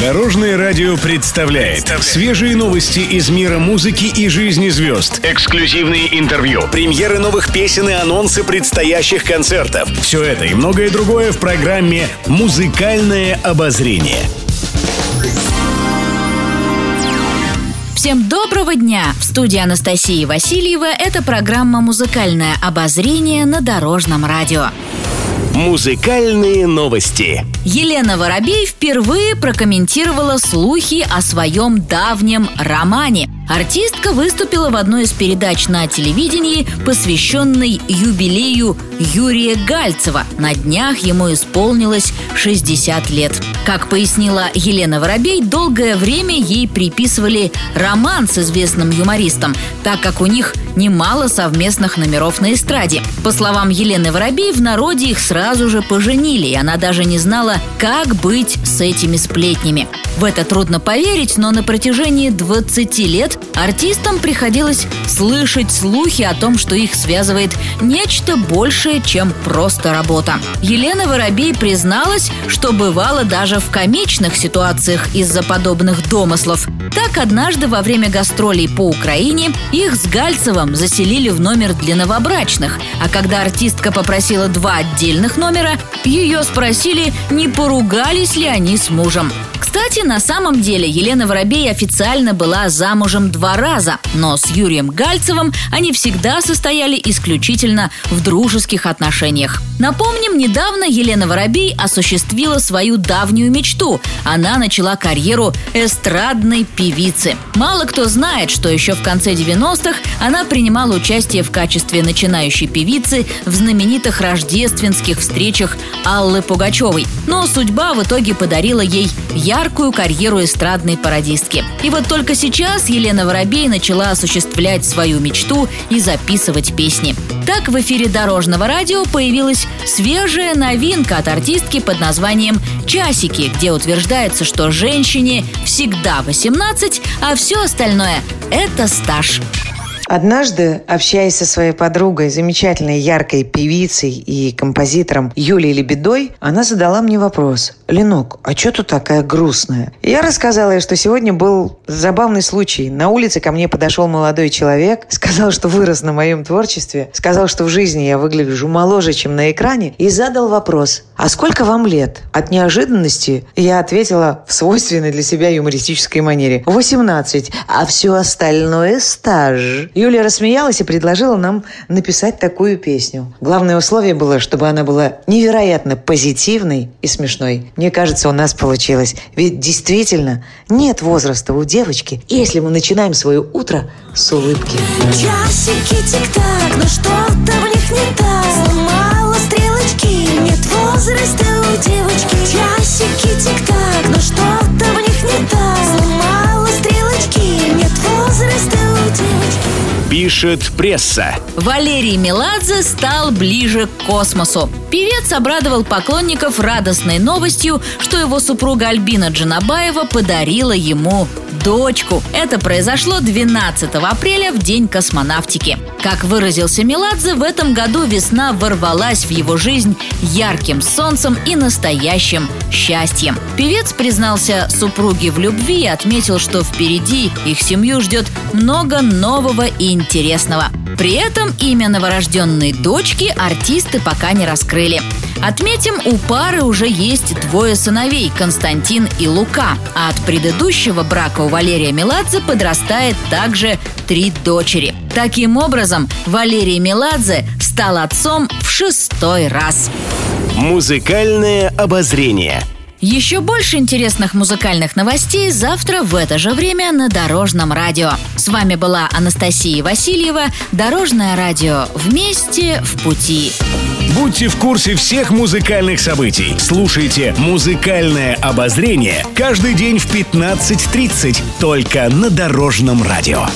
Дорожное радио представляет свежие новости из мира музыки и жизни звезд. Эксклюзивные интервью, премьеры новых песен и анонсы предстоящих концертов. Все это и многое другое в программе «Музыкальное обозрение». Всем доброго дня! В студии Анастасии Васильева это программа «Музыкальное обозрение» на Дорожном радио. Музыкальные новости. Елена Воробей впервые прокомментировала слухи о своем давнем романе. Артистка выступила в одной из передач на телевидении, посвященной юбилею Юрия Гальцева. На днях ему исполнилось 60 лет. Как пояснила Елена Воробей, долгое время ей приписывали роман с известным юмористом, так как у них немало совместных номеров на эстраде. По словам Елены Воробей, в народе их сразу же поженили, и она даже не знала, как быть с этими сплетнями. В это трудно поверить, но на протяжении 20 лет артистам приходилось слышать слухи о том, что их связывает нечто большее, чем просто работа. Елена Воробей призналась, что бывало даже в комичных ситуациях из-за подобных домыслов. Так однажды во время гастролей по Украине их с Гальцевым заселили в номер для новобрачных, а когда артистка попросила два отдельных номера, ее спросили, не поругались ли они с мужем. Кстати, на самом деле Елена Воробей официально была замужем два раза, но с Юрием Гальцевым они всегда состояли исключительно в дружеских отношениях. Напомним, недавно Елена Воробей осуществила свою давнюю мечту. Она начала карьеру эстрадной певицы. Мало кто знает, что еще в конце 90-х она принимала участие в качестве начинающей певицы в знаменитых рождественских встречах Аллы Пугачевой. Но судьба в итоге подарила ей яркую карьеру эстрадной пародистки. И вот только сейчас Елена Воробей начала осуществлять свою мечту и записывать песни. Так в эфире Дорожного радио появилась свежая новинка от артистки под названием «Часики», где утверждается, что женщине всегда 18, а все остальное – это стаж. Однажды, общаясь со своей подругой, замечательной яркой певицей и композитором Юлией Лебедой, она задала мне вопрос. «Ленок, а что ты такая грустная?» Я рассказала ей, что сегодня был забавный случай. На улице ко мне подошел молодой человек, сказал, что вырос на моем творчестве, сказал, что в жизни я выгляжу моложе, чем на экране, и задал вопрос. «А сколько вам лет?» От неожиданности я ответила в свойственной для себя юмористической манере. «18, а все остальное стаж». Юлия рассмеялась и предложила нам написать такую песню. Главное условие было, чтобы она была невероятно позитивной и смешной. Мне кажется, у нас получилось. Ведь действительно нет возраста у девочки, если мы начинаем свое утро с улыбки. Часики тик-так, но что-то в них не так. Стрелочки, нет возраста у девочки. Часики тик-так, Пишет пресса. Валерий Меладзе стал ближе к космосу. Певец обрадовал поклонников радостной новостью, что его супруга Альбина Джанабаева подарила ему дочку. Это произошло 12 апреля в День космонавтики. Как выразился Меладзе, в этом году весна ворвалась в его жизнь ярким солнцем и настоящим счастьем. Певец признался супруге в любви и отметил, что впереди их семью ждет много нового и интересного. При этом имя новорожденной дочки артисты пока не раскрыли. Отметим, у пары уже есть двое сыновей – Константин и Лука. А от предыдущего брака у Валерия Меладзе подрастает также три дочери. Таким образом, Валерий Меладзе стал отцом в шестой раз. Музыкальное обозрение. Еще больше интересных музыкальных новостей завтра в это же время на Дорожном радио. С вами была Анастасия Васильева. Дорожное радио. Вместе в пути. Будьте в курсе всех музыкальных событий. Слушайте «Музыкальное обозрение» каждый день в 15.30 только на Дорожном радио.